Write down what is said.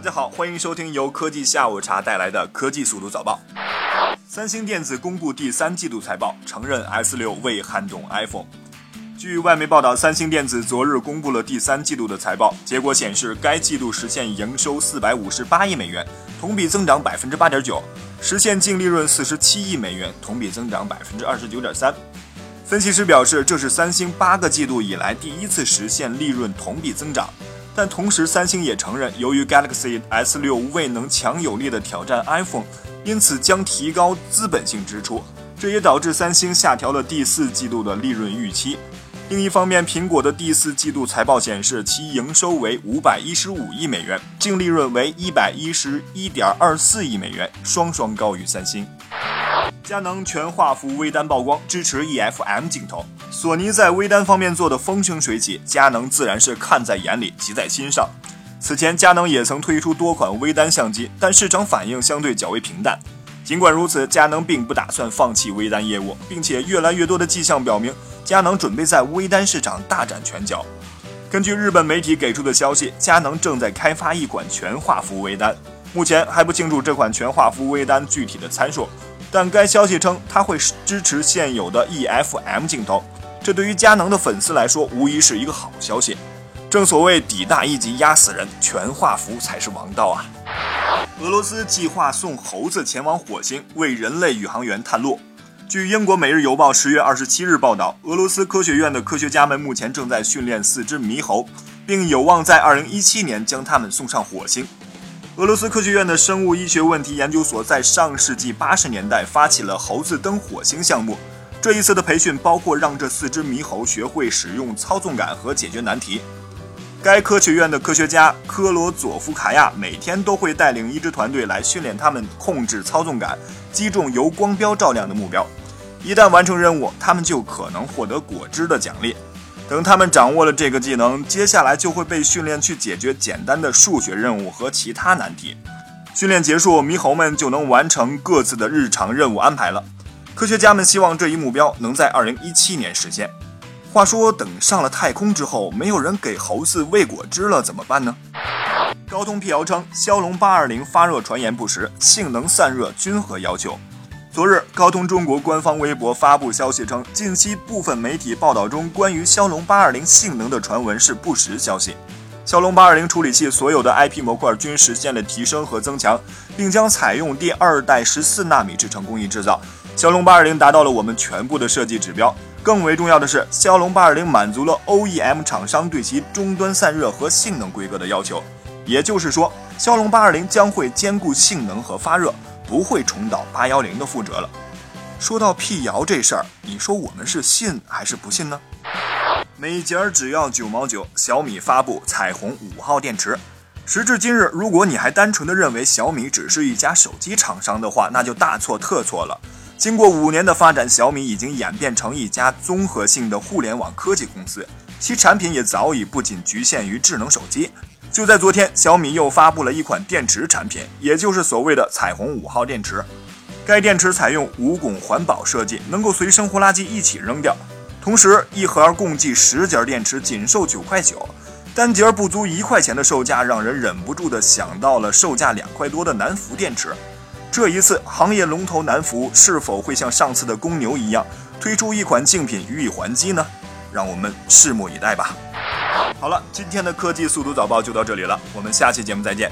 大家好，欢迎收听由科技下午茶带来的科技速度早报。三星电子公布第三季度财报，承认 S 六未撼动 iPhone。据外媒报道，三星电子昨日公布了第三季度的财报，结果显示该季度实现营收四百五十八亿美元，同比增长百分之八点九，实现净利润四十七亿美元，同比增长百分之二十九点三。分析师表示，这是三星八个季度以来第一次实现利润同比增长。但同时，三星也承认，由于 Galaxy S6 未能强有力的挑战 iPhone，因此将提高资本性支出，这也导致三星下调了第四季度的利润预期。另一方面，苹果的第四季度财报显示，其营收为五百一十五亿美元，净利润为一百一十一点二四亿美元，双双高于三星。佳能全画幅微单曝光，支持 EF-M 镜头。索尼在微单方面做的风生水起，佳能自然是看在眼里，急在心上。此前，佳能也曾推出多款微单相机，但市场反应相对较为平淡。尽管如此，佳能并不打算放弃微单业务，并且越来越多的迹象表明，佳能准备在微单市场大展拳脚。根据日本媒体给出的消息，佳能正在开发一款全画幅微单，目前还不清楚这款全画幅微单具体的参数。但该消息称，它会支持现有的 EF-M 镜头，这对于佳能的粉丝来说，无疑是一个好消息。正所谓底大一级压死人，全画幅才是王道啊！俄罗斯计划送猴子前往火星，为人类宇航员探路。据英国《每日邮报》十月二十七日报道，俄罗斯科学院的科学家们目前正在训练四只猕猴，并有望在二零一七年将它们送上火星。俄罗斯科学院的生物医学问题研究所在上世纪八十年代发起了猴子登火星项目。这一次的培训包括让这四只猕猴学会使用操纵杆和解决难题。该科学院的科学家科罗佐夫卡亚每天都会带领一支团队来训练他们控制操纵杆，击中由光标照亮的目标。一旦完成任务，他们就可能获得果汁的奖励。等他们掌握了这个技能，接下来就会被训练去解决简单的数学任务和其他难题。训练结束，猕猴们就能完成各自的日常任务安排了。科学家们希望这一目标能在2017年实现。话说，等上了太空之后，没有人给猴子喂果汁了，怎么办呢？高通辟谣称，骁龙820发热传言不实，性能散热均合要求。昨日，高通中国官方微博发布消息称，近期部分媒体报道中关于骁龙八二零性能的传闻是不实消息。骁龙八二零处理器所有的 IP 模块均实现了提升和增强，并将采用第二代十四纳米制程工艺制造。骁龙八二零达到了我们全部的设计指标。更为重要的是，骁龙八二零满足了 OEM 厂商对其终端散热和性能规格的要求。也就是说，骁龙八二零将会兼顾性能和发热。不会重蹈八幺零的覆辙了。说到辟谣这事儿，你说我们是信还是不信呢？每节儿只要九毛九，小米发布彩虹五号电池。时至今日，如果你还单纯的认为小米只是一家手机厂商的话，那就大错特错了。经过五年的发展，小米已经演变成一家综合性的互联网科技公司，其产品也早已不仅局限于智能手机。就在昨天，小米又发布了一款电池产品，也就是所谓的彩虹五号电池。该电池采用无汞环保设计，能够随生活垃圾一起扔掉。同时，一盒共计十节电池，仅售九块九，单节不足一块钱的售价，让人忍不住的想到了售价两块多的南孚电池。这一次，行业龙头南孚是否会像上次的公牛一样，推出一款竞品予以还击呢？让我们拭目以待吧。好了，今天的科技速读早报就到这里了，我们下期节目再见。